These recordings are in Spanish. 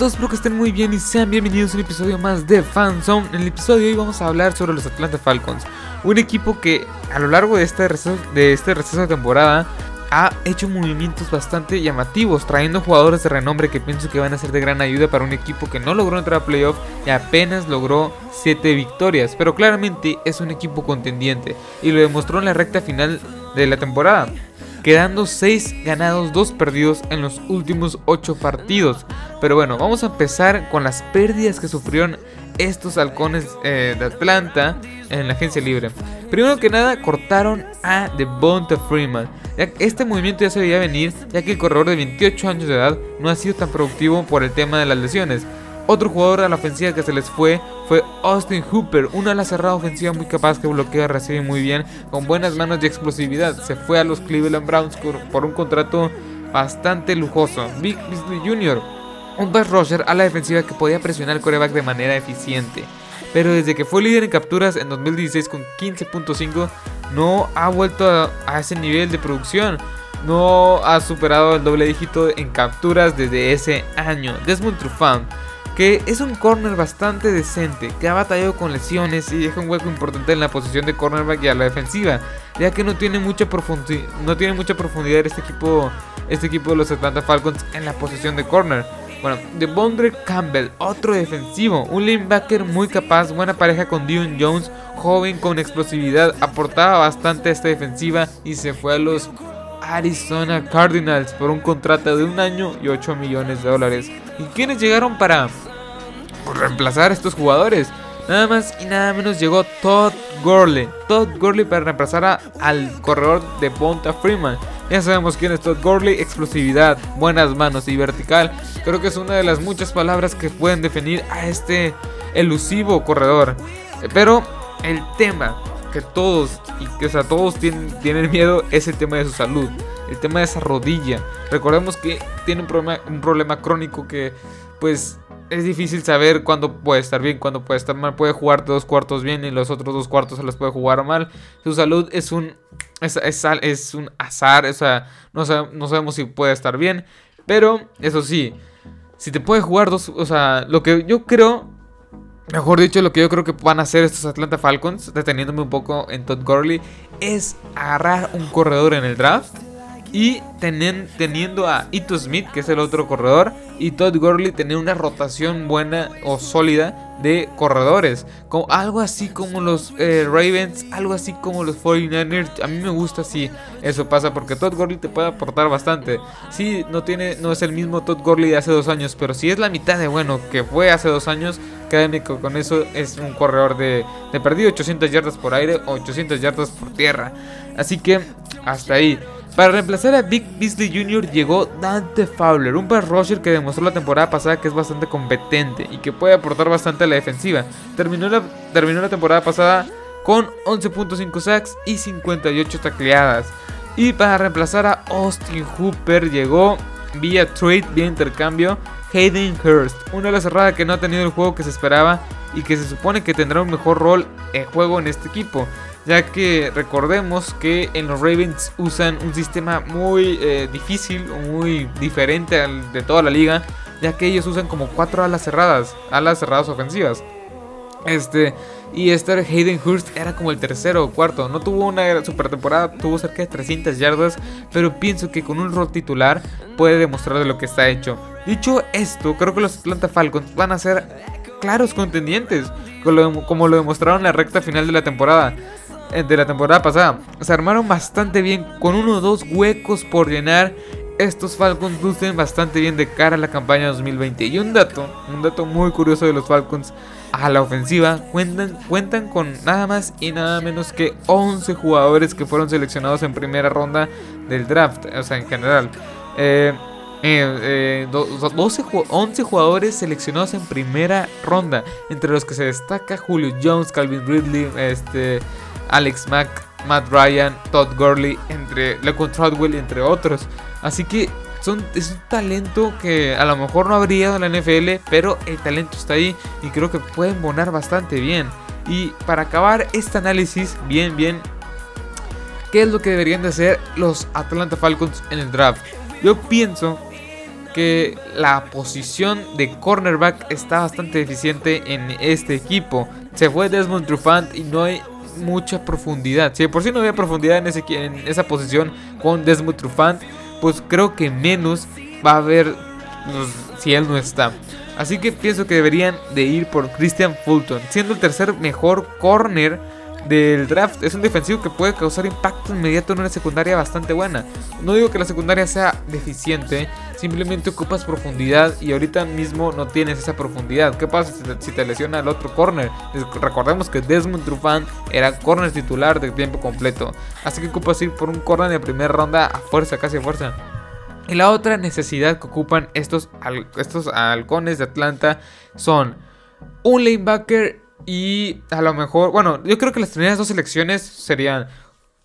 todos, espero que estén muy bien y sean bienvenidos a un episodio más de Fanzone. En el episodio de hoy vamos a hablar sobre los Atlanta Falcons, un equipo que a lo largo de este receso de, este receso de temporada ha hecho movimientos bastante llamativos, trayendo jugadores de renombre que pienso que van a ser de gran ayuda para un equipo que no logró entrar a playoff y apenas logró 7 victorias, pero claramente es un equipo contendiente y lo demostró en la recta final de la temporada quedando 6 ganados, 2 perdidos en los últimos 8 partidos. Pero bueno, vamos a empezar con las pérdidas que sufrieron estos halcones eh, de Atlanta en la agencia libre. Primero que nada, cortaron a Devonta Freeman. Este movimiento ya se veía venir, ya que el corredor de 28 años de edad no ha sido tan productivo por el tema de las lesiones. Otro jugador a la ofensiva que se les fue fue Austin Hooper, una ala cerrada ofensiva muy capaz que bloquea, recibe muy bien, con buenas manos y explosividad. Se fue a los Cleveland Browns por un contrato bastante lujoso. Big Beasley Jr., un pass rusher a la defensiva que podía presionar al coreback de manera eficiente. Pero desde que fue líder en capturas en 2016 con 15.5, no ha vuelto a, a ese nivel de producción no ha superado el doble dígito en capturas desde ese año. Desmond Trufant que es un corner bastante decente, que ha batallado con lesiones y deja un hueco importante en la posición de cornerback y a la defensiva, ya que no tiene mucha, no tiene mucha profundidad este equipo, este equipo de los Atlanta Falcons en la posición de corner. Bueno, de Bondre Campbell, otro defensivo, un linebacker muy capaz, buena pareja con Dion Jones, joven con explosividad, aportaba bastante a esta defensiva y se fue a los Arizona Cardinals por un contrato de un año y 8 millones de dólares. ¿Y quiénes llegaron para reemplazar a estos jugadores. Nada más y nada menos llegó Todd Gurley. Todd Gurley para reemplazar al corredor de Ponta Freeman. Ya sabemos quién es Todd Gurley. Explosividad, buenas manos y vertical. Creo que es una de las muchas palabras que pueden definir a este elusivo corredor. Pero el tema que todos, y que, o todos tienen, tienen miedo es el tema de su salud. El tema de esa rodilla. Recordemos que tiene un problema, un problema crónico que pues es difícil saber cuándo puede estar bien, cuándo puede estar mal. Puede jugar dos cuartos bien y los otros dos cuartos se los puede jugar mal. Su salud es un, es, es, un azar, o sea, no, no sabemos si puede estar bien. Pero, eso sí, si te puede jugar dos, o sea, lo que yo creo, mejor dicho, lo que yo creo que van a hacer estos Atlanta Falcons, deteniéndome un poco en Todd Gurley, es agarrar un corredor en el draft y teniendo a Ito Smith, que es el otro corredor, y Todd Gurley tener una rotación buena o sólida de corredores. Como, algo así como los eh, Ravens, algo así como los 49ers. A mí me gusta si eso pasa porque Todd Gurley te puede aportar bastante. Sí, no, tiene, no es el mismo Todd Gurley de hace dos años, pero si es la mitad de bueno que fue hace dos años, créanme que con eso es un corredor de, de perdido 800 yardas por aire o 800 yardas por tierra. Así que hasta ahí. Para reemplazar a Big Beasley Jr. llegó Dante Fowler, un pass rusher que demostró la temporada pasada que es bastante competente y que puede aportar bastante a la defensiva. Terminó la, terminó la temporada pasada con 11.5 sacks y 58 tacleadas. Y para reemplazar a Austin Hooper llegó vía trade, vía intercambio, Hayden Hurst, una la cerrada que no ha tenido el juego que se esperaba y que se supone que tendrá un mejor rol en juego en este equipo ya que recordemos que en los Ravens usan un sistema muy eh, difícil, muy diferente al de toda la liga, ya que ellos usan como cuatro alas cerradas, alas cerradas ofensivas. Este, y este Hayden Hurst era como el tercero o cuarto. No tuvo una super temporada, tuvo cerca de 300 yardas, pero pienso que con un rol titular puede demostrar de lo que está hecho. Dicho esto, creo que los Atlanta Falcons van a ser claros contendientes, como lo demostraron en la recta final de la temporada. Eh, de la temporada pasada. Se armaron bastante bien con uno o dos huecos por llenar. Estos Falcons lucen bastante bien de cara a la campaña 2020. Y un dato, un dato muy curioso de los Falcons a la ofensiva, cuentan, cuentan con nada más y nada menos que 11 jugadores que fueron seleccionados en primera ronda del draft, o sea, en general. Eh, eh, 12, 11 jugadores seleccionados en primera ronda, entre los que se destaca Julio Jones, Calvin Ridley, este, Alex Mack, Matt Ryan, Todd Gurley, entre Lecon Trotwell, entre otros. Así que son, es un talento que a lo mejor no habría en la NFL, pero el talento está ahí y creo que pueden bonar bastante bien. Y para acabar este análisis, bien, bien, ¿qué es lo que deberían de hacer los Atlanta Falcons en el draft? Yo pienso que la posición de cornerback está bastante deficiente en este equipo. Se fue Desmond Trufant y no hay mucha profundidad. Si por sí no había profundidad en, ese, en esa posición con Desmond Trufant, pues creo que menos va a haber pues, si él no está. Así que pienso que deberían de ir por Christian Fulton, siendo el tercer mejor corner del draft. Es un defensivo que puede causar impacto inmediato en una secundaria bastante buena. No digo que la secundaria sea deficiente, simplemente ocupas profundidad y ahorita mismo no tienes esa profundidad. ¿Qué pasa si te, lesiona el otro corner? Recordemos que Desmond Trufant era corner titular de tiempo completo. Así que ocupas ir por un corner de primera ronda a fuerza, casi a fuerza. Y la otra necesidad que ocupan estos, estos halcones de Atlanta son un lanebacker y a lo mejor, bueno, yo creo que las primeras dos selecciones serían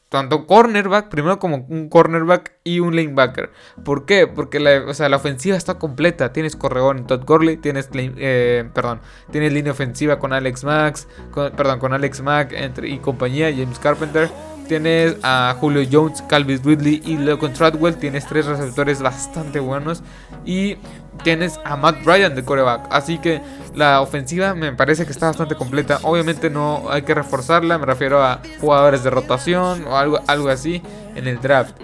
tanto cornerback, primero como un cornerback y un lanebacker. ¿Por qué? Porque la, la ofensiva está completa. Tienes corredor en Todd Gurley, tienes, eh, perdón, tienes línea ofensiva con Alex Max, perdón, con Alex Mack entre, y compañía, James Carpenter. Tienes a Julio Jones, Calvis Ridley y Logan Tradwell. Tienes tres receptores bastante buenos. Y tienes a Matt Bryan de coreback. Así que la ofensiva me parece que está bastante completa. Obviamente no hay que reforzarla. Me refiero a jugadores de rotación o algo, algo así en el draft.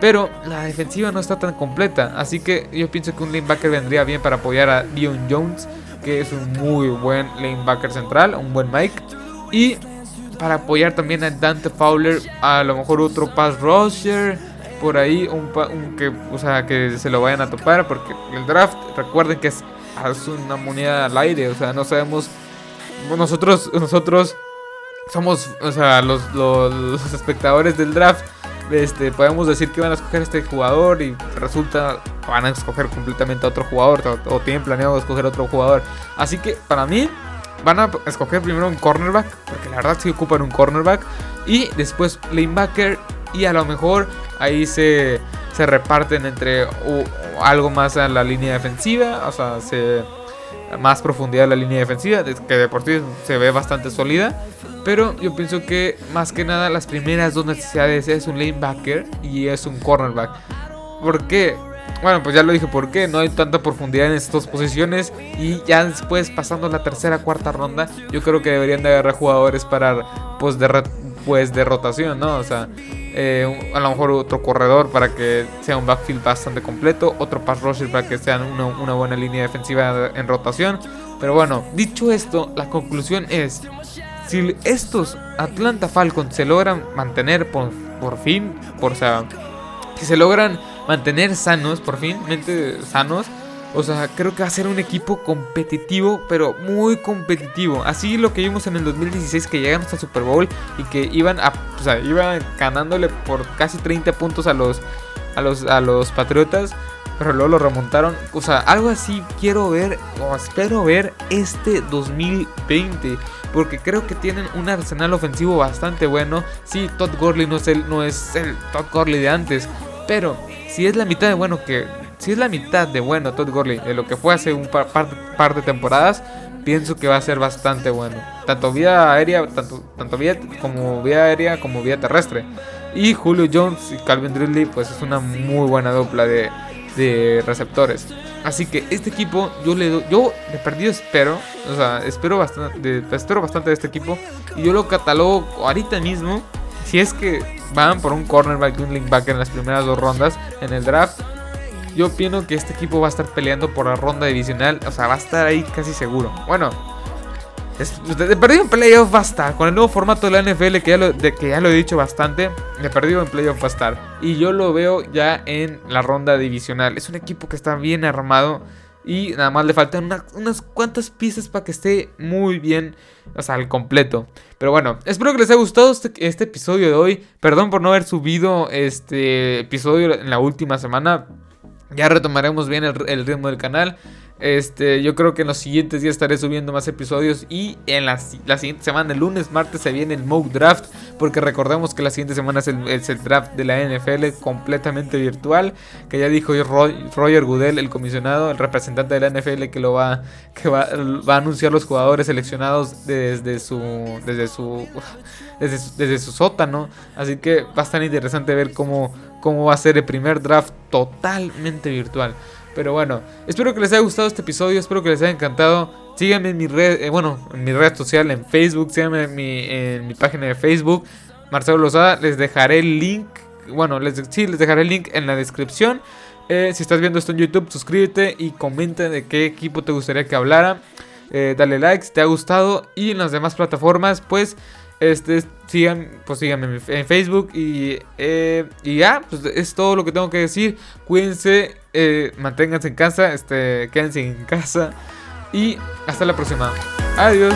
Pero la defensiva no está tan completa. Así que yo pienso que un lanebacker vendría bien para apoyar a Dion Jones. Que es un muy buen lanebacker central. Un buen Mike. Y para apoyar también a Dante Fowler, a lo mejor otro pass rusher, por ahí un, que, o sea, que se lo vayan a topar, porque el draft, recuerden que es, una moneda al aire, o sea, no sabemos, nosotros, nosotros somos, o sea, los, los, espectadores del draft, este, podemos decir que van a escoger este jugador y resulta van a escoger completamente a otro jugador o, tienen planeado escoger otro jugador. Así que para mí van a escoger primero un cornerback, porque la verdad sí ocupan un cornerback, y después lanebacker, y a lo mejor ahí se, se reparten entre algo más a la línea defensiva, o sea, se, más profundidad en la línea defensiva, que de se ve bastante sólida. Pero yo pienso que más que nada las primeras dos necesidades es un lanebacker y es un cornerback. ¿Por qué? Bueno, pues ya lo dije por qué, no hay tanta profundidad en estas posiciones y ya después pasando la tercera, cuarta ronda, yo creo que deberían de agarrar jugadores para pues de, pues, de rotación, ¿no? O sea, eh, a lo mejor otro corredor para que sea un backfield bastante completo, otro pass rusher para que sea una, buena línea defensiva en rotación. Pero bueno, dicho esto, la conclusión es, si estos Atlanta Falcons se logran mantener por, por fin, por, o sea, si se logran mantener sanos, por fin, mente sanos. O sea, creo que va a ser un equipo competitivo, pero muy competitivo. Así lo que vimos en el 2016 que llegaron hasta Super Bowl y que iban a, o sea, iban ganándole por casi 30 puntos a los a los a los Patriotas, pero luego lo remontaron. O sea, algo así quiero ver o espero ver este 2020, porque creo que tienen un arsenal ofensivo bastante bueno. Sí, Todd Gurley no es el no es el Todd Gurley de antes, pero si es la mitad de bueno que. Si es la mitad de bueno Todd Gurley de lo que fue hace un par, de temporadas, pienso que va a ser bastante bueno. Tanto vía aérea, tanto, tanto vía como vía aérea como vía terrestre. Y Julio Jones y Calvin Ridley, pues es una muy buena dupla de, de receptores. Así que este equipo, yo le doy, yo de perdido espero, o sea, espero bastante, espero bastante de este equipo. Y yo lo catalogo ahorita mismo si es que van por un cornerback y un linebacker en las primeras dos rondas en el draft, yo pienso que este equipo va a estar peleando por la ronda divisional. O sea, va a estar ahí casi seguro. Bueno, de, perdido en playoff va a estar. Con el nuevo formato de la NFL, que ya lo, que ya lo he dicho bastante, de perdido en playoff va a estar. Y yo lo veo ya en la ronda divisional. Es un equipo que está bien armado. Y nada más le faltan unas cuantas piezas para que esté muy bien, o sea, al completo. Pero bueno, espero que les haya gustado este, este, episodio de hoy. Perdón por no haber subido este episodio en la última semana. Ya retomaremos bien el ritmo del canal. Este, yo creo que en los siguientes días estaré subiendo más episodios y en la, siguiente semana, el lunes, martes, se viene el Mock Draft, porque recordemos que la siguiente semana es el, draft de la NFL completamente virtual, que ya dijo Roger Goodell, el comisionado, el representante de la NFL, que lo va, que va, va a anunciar los jugadores seleccionados desde su, desde su, desde su sótano, así que va a estar interesante ver cómo, cómo va a ser el primer draft totalmente virtual. Pero bueno, espero que les haya gustado este episodio, espero que les haya encantado. Síganme en mi red, eh, bueno, en mi red social en Facebook, síganme en mi, en mi página de Facebook, Marcelo Lozada. Les dejaré el link, bueno, les, sí, les dejaré el link en la descripción. Eh, si estás viendo esto en YouTube, suscríbete y comenta de qué equipo te gustaría que hablara. Eh, dale like si te ha gustado. Y en las demás plataformas, pues, este, sigan, pues síganme en Facebook. Y, eh, y ya, pues es todo lo que tengo que decir. Cuídense, manténganse en casa, este, quédense en casa. Y hasta la próxima. Adiós.